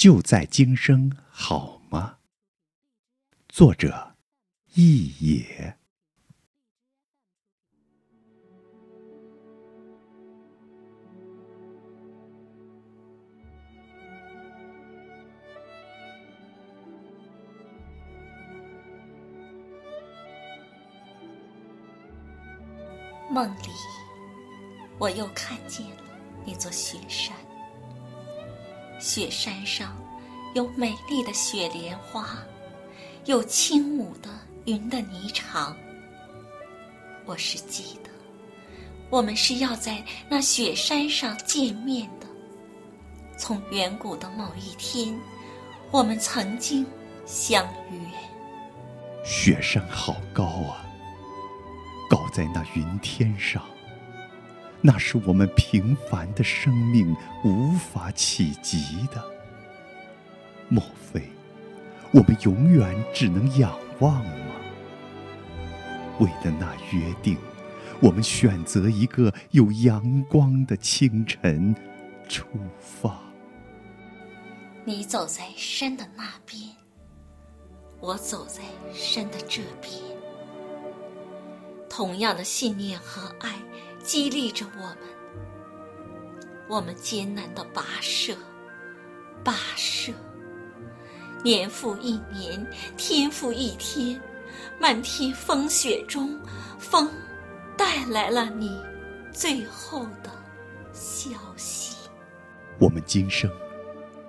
就在今生，好吗？作者：一野。梦里，我又看见了那座雪山。雪山上有美丽的雪莲花，有轻舞的云的霓裳。我是记得，我们是要在那雪山上见面的。从远古的某一天，我们曾经相约。雪山好高啊！高在那云天上，那是我们平凡的生命无法企及的。莫非我们永远只能仰望吗？为了那约定，我们选择一个有阳光的清晨出发。你走在山的那边，我走在山的这边。同样的信念和爱激励着我们，我们艰难的跋涉，跋涉，年复一年，天复一天，漫天风雪中，风带来了你最后的消息。我们今生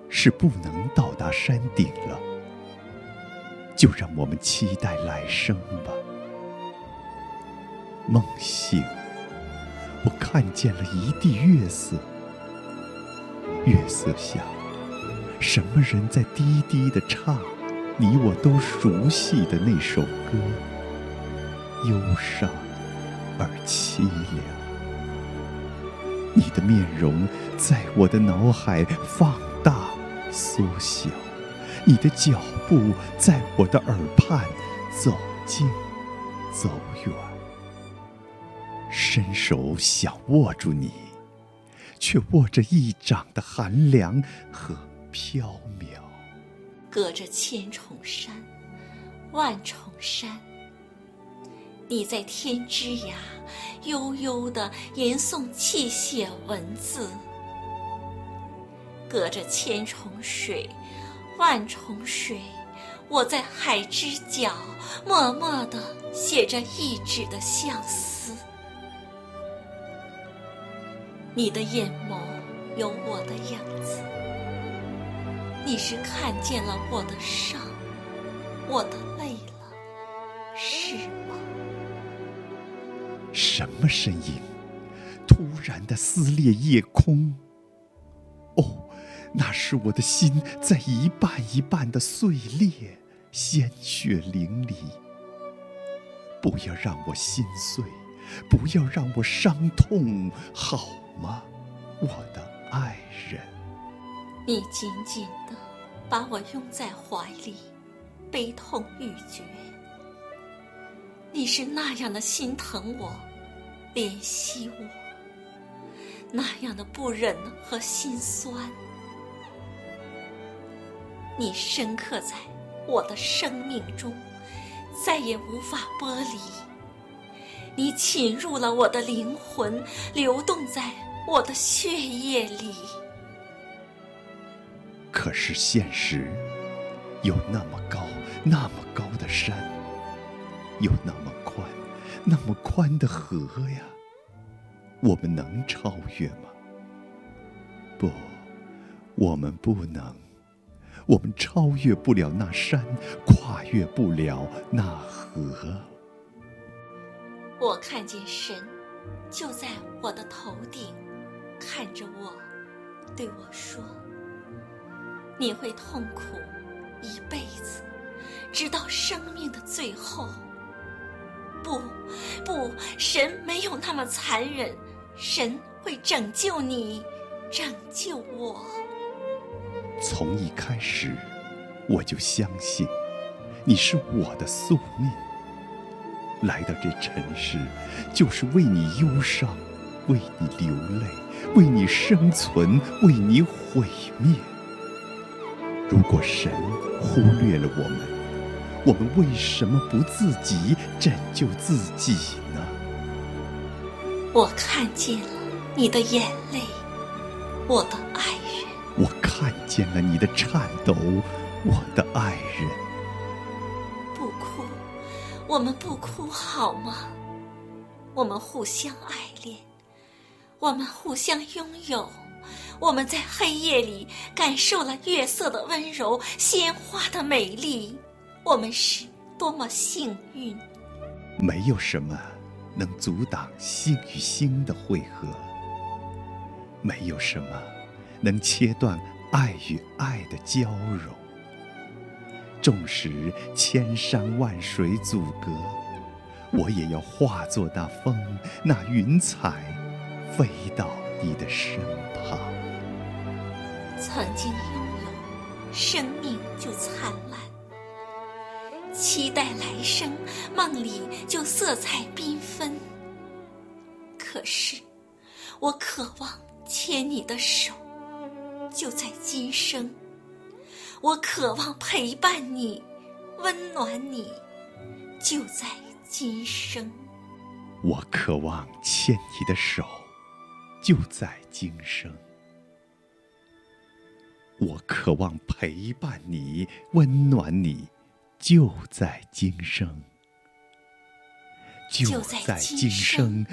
是不能到达山顶了，就让我们期待来生吧。梦醒，我看见了一地月色，月色下，什么人在低低的唱你我都熟悉的那首歌，忧伤而凄凉。你的面容在我的脑海放大缩小，你的脚步在我的耳畔走近走远。伸手想握住你，却握着一掌的寒凉和飘渺。隔着千重山，万重山，你在天之涯悠悠地吟诵泣血文字；隔着千重水，万重水，我在海之角默默地写着一纸的相思。你的眼眸有我的样子，你是看见了我的伤，我的泪了，是吗？什么声音？突然的撕裂夜空。哦，那是我的心在一半一半的碎裂，鲜血淋漓。不要让我心碎，不要让我伤痛，好。吗，我的爱人？你紧紧的把我拥在怀里，悲痛欲绝。你是那样的心疼我，怜惜我，那样的不忍和心酸。你深刻在我的生命中，再也无法剥离。你侵入了我的灵魂，流动在。我的血液里，可是现实有那么高，那么高的山，有那么宽，那么宽的河呀，我们能超越吗？不，我们不能，我们超越不了那山，跨越不了那河。我看见神就在我的头顶。看着我，对我说：“你会痛苦一辈子，直到生命的最后。”不，不，神没有那么残忍，神会拯救你，拯救我。从一开始，我就相信你是我的宿命。来到这尘世，就是为你忧伤，为你流泪。为你生存，为你毁灭。如果神忽略了我们，我们为什么不自己拯救自己呢？我看见了你的眼泪，我的爱人。我看见了你的颤抖，我的爱人。不哭，我们不哭好吗？我们互相爱恋，我们互相拥有，我们在黑夜里感受了月色的温柔，鲜花的美丽。我们是多么幸运！没有什么能阻挡心与心的汇合，没有什么能切断爱与爱的交融。纵使千山万水阻隔，我也要化作那风，那云彩，飞到你的身旁。曾经拥有，生命就灿烂；期待来生，梦里就色彩缤纷。可是，我渴望牵你的手，就在今生；我渴望陪伴你，温暖你，就在今生。我渴望牵你的手，就在今生。我渴望陪伴你，温暖你，就在今生。就在今生？